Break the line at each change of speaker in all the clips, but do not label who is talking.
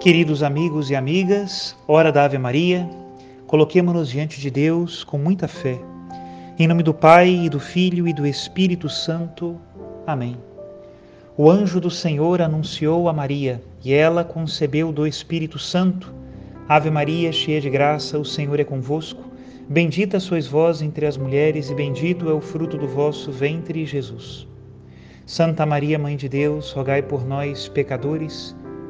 Queridos amigos e amigas, hora da Ave Maria, coloquemos-nos diante de Deus com muita fé. Em nome do Pai, e do Filho e do Espírito Santo. Amém. O anjo do Senhor anunciou a Maria, e ela concebeu do Espírito Santo. Ave Maria, cheia de graça, o Senhor é convosco. Bendita sois vós entre as mulheres, e bendito é o fruto do vosso ventre, Jesus. Santa Maria, Mãe de Deus, rogai por nós, pecadores,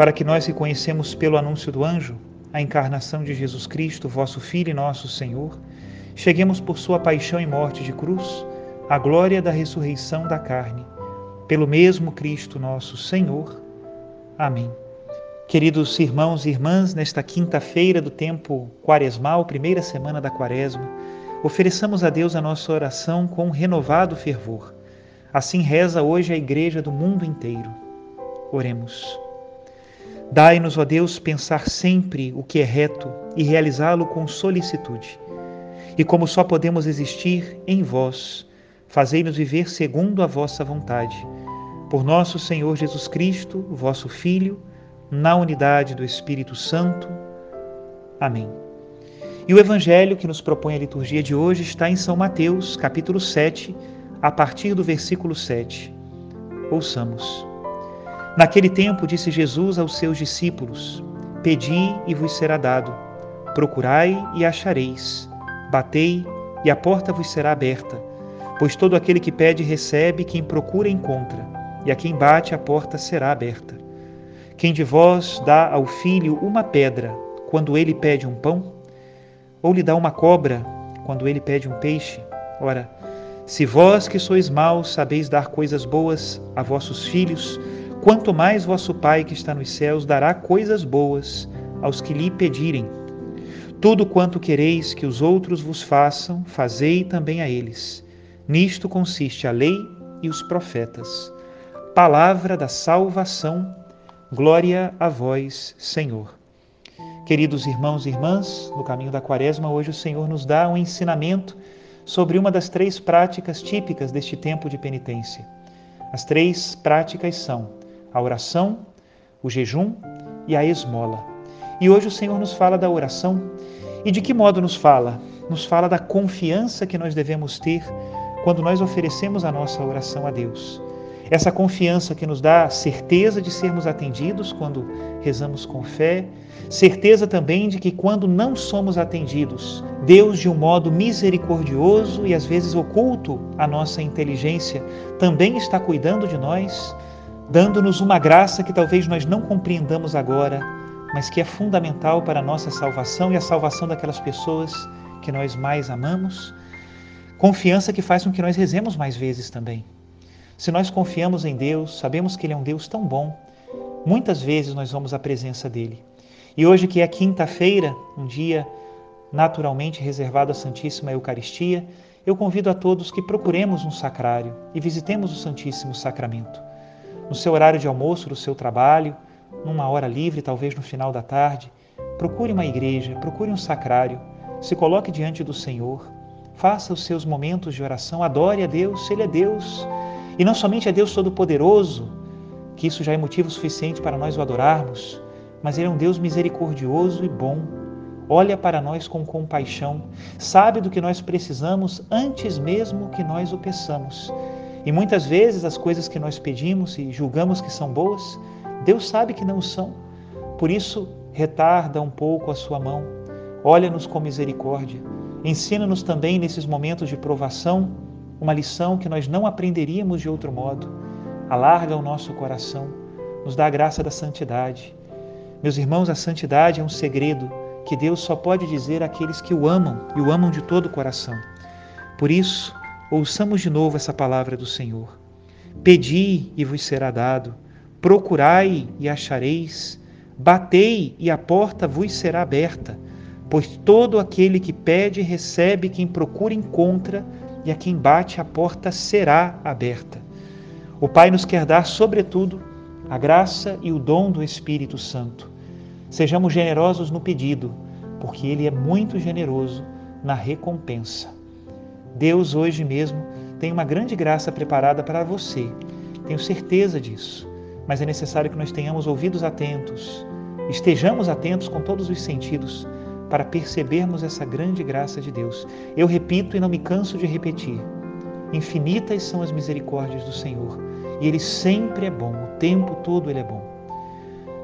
para que nós reconhecemos pelo anúncio do anjo a encarnação de Jesus Cristo, vosso Filho e nosso Senhor, cheguemos por sua paixão e morte de cruz à glória da ressurreição da carne, pelo mesmo Cristo nosso Senhor. Amém. Queridos irmãos e irmãs, nesta quinta-feira do tempo quaresmal, primeira semana da quaresma, ofereçamos a Deus a nossa oração com renovado fervor. Assim reza hoje a Igreja do mundo inteiro. Oremos. Dai-nos, ó Deus, pensar sempre o que é reto e realizá-lo com solicitude. E como só podemos existir em vós, fazei-nos viver segundo a vossa vontade. Por nosso Senhor Jesus Cristo, vosso Filho, na unidade do Espírito Santo. Amém. E o evangelho que nos propõe a liturgia de hoje está em São Mateus, capítulo 7, a partir do versículo 7. Ouçamos. Naquele tempo disse Jesus aos seus discípulos: Pedi e vos será dado, procurai e achareis, batei e a porta vos será aberta. Pois todo aquele que pede recebe, quem procura encontra, e a quem bate a porta será aberta. Quem de vós dá ao filho uma pedra quando ele pede um pão? Ou lhe dá uma cobra quando ele pede um peixe? Ora, se vós que sois maus sabeis dar coisas boas a vossos filhos, quanto mais vosso Pai que está nos céus dará coisas boas aos que lhe pedirem. Tudo quanto quereis que os outros vos façam, fazei também a eles. Nisto consiste a lei e os profetas. Palavra da salvação, glória a vós, Senhor. Queridos irmãos e irmãs, no caminho da Quaresma, hoje o Senhor nos dá um ensinamento sobre uma das três práticas típicas deste tempo de penitência. As três práticas são a oração, o jejum e a esmola. E hoje o Senhor nos fala da oração. E de que modo nos fala? Nos fala da confiança que nós devemos ter quando nós oferecemos a nossa oração a Deus. Essa confiança que nos dá certeza de sermos atendidos quando rezamos com fé, certeza também de que quando não somos atendidos, Deus, de um modo misericordioso e às vezes oculto à nossa inteligência, também está cuidando de nós dando-nos uma graça que talvez nós não compreendamos agora, mas que é fundamental para a nossa salvação e a salvação daquelas pessoas que nós mais amamos. Confiança que faz com que nós rezemos mais vezes também. Se nós confiamos em Deus, sabemos que Ele é um Deus tão bom, muitas vezes nós vamos à presença dEle. E hoje, que é quinta-feira, um dia naturalmente reservado à Santíssima Eucaristia, eu convido a todos que procuremos um sacrário e visitemos o Santíssimo Sacramento no seu horário de almoço do seu trabalho, numa hora livre, talvez no final da tarde, procure uma igreja, procure um sacrário, se coloque diante do Senhor, faça os seus momentos de oração, adore a Deus, Ele é Deus. E não somente é Deus Todo-Poderoso, que isso já é motivo suficiente para nós o adorarmos, mas Ele é um Deus misericordioso e bom. Olha para nós com compaixão, sabe do que nós precisamos antes mesmo que nós o peçamos e muitas vezes as coisas que nós pedimos e julgamos que são boas, Deus sabe que não são. Por isso, retarda um pouco a sua mão, olha-nos com misericórdia. Ensina-nos também nesses momentos de provação uma lição que nós não aprenderíamos de outro modo. Alarga o nosso coração, nos dá a graça da santidade. Meus irmãos, a santidade é um segredo que Deus só pode dizer àqueles que o amam e o amam de todo o coração. Por isso, ouçamos de novo essa palavra do Senhor. Pedi e vos será dado, procurai e achareis, batei e a porta vos será aberta. Pois todo aquele que pede recebe, quem procura encontra, e a quem bate a porta será aberta. O Pai nos quer dar, sobretudo, a graça e o dom do Espírito Santo. Sejamos generosos no pedido, porque Ele é muito generoso na recompensa. Deus hoje mesmo tem uma grande graça preparada para você, tenho certeza disso, mas é necessário que nós tenhamos ouvidos atentos, estejamos atentos com todos os sentidos para percebermos essa grande graça de Deus. Eu repito e não me canso de repetir: infinitas são as misericórdias do Senhor, e Ele sempre é bom, o tempo todo Ele é bom.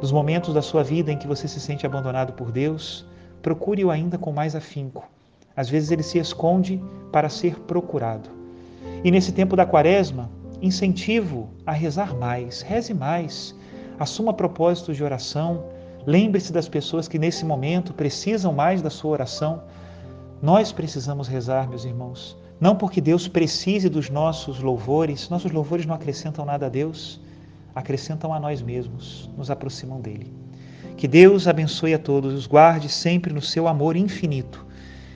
Nos momentos da sua vida em que você se sente abandonado por Deus, procure-o ainda com mais afinco. Às vezes ele se esconde para ser procurado. E nesse tempo da quaresma, incentivo a rezar mais, reze mais, assuma propósitos de oração, Lembre-se das pessoas que nesse momento precisam mais da sua oração. Nós precisamos rezar, meus irmãos. Não porque Deus precise dos nossos louvores, nossos louvores não acrescentam nada a Deus, acrescentam a nós mesmos, nos aproximam dele. Que Deus abençoe a todos, os guarde sempre no seu amor infinito.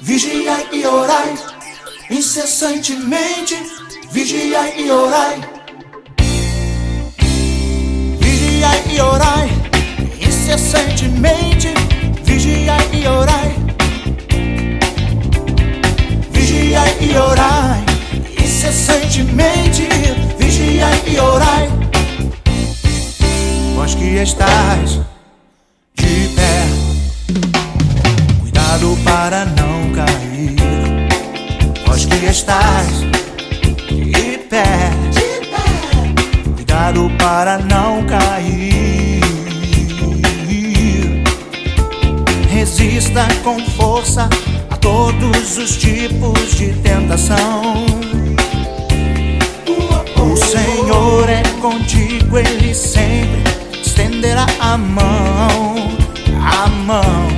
Vigiai e orai, incessantemente, vigiai e orai. Vigiai e orai, incessantemente, vigiai e orai. Vigiai e orai, incessantemente, vigiai e orai vós que estás Resista com força a todos os tipos de tentação. O Senhor é contigo, Ele sempre estenderá a mão, a mão.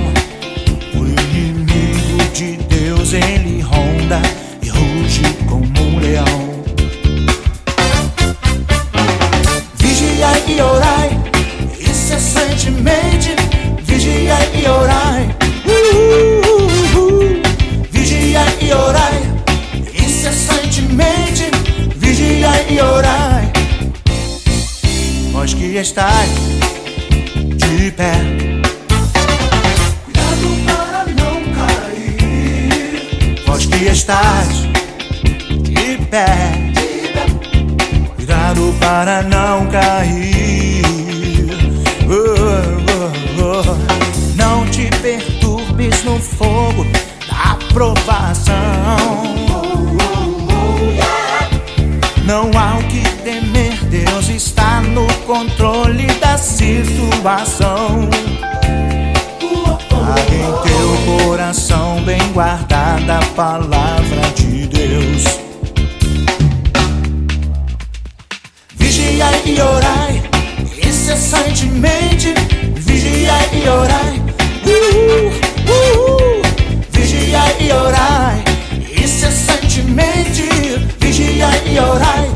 O inimigo de Deus ele ronda e ruge como um leão. Estáis de pé. Cuidado para não cair. Vós que estás de pé. Cuidado para não cair. Guardada a palavra de Deus. Vigiai e orai incessantemente. Vigiai e orai. Uh, uh. Vigiai e orai incessantemente. Vigiai e orai.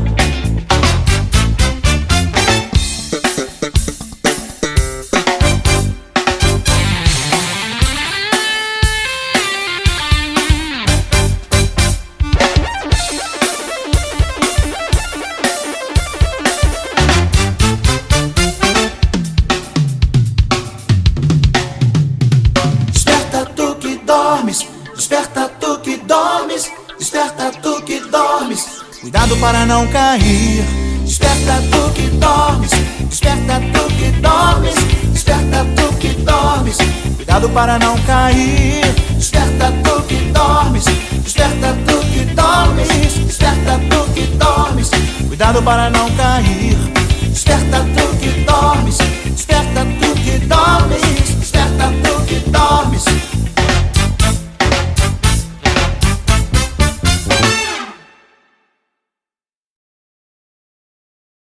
Cuidado para não cair. Desperta tu que dormes, desperta tu que dormes, desperta tu que dormes. Cuidado para não cair. Desperta tu que dormes, desperta tu que dormes, desperta tu que dormes. Cuidado para não cair. Desperta tu que dormes, desperta tu que dormes, desperta tu que dormes.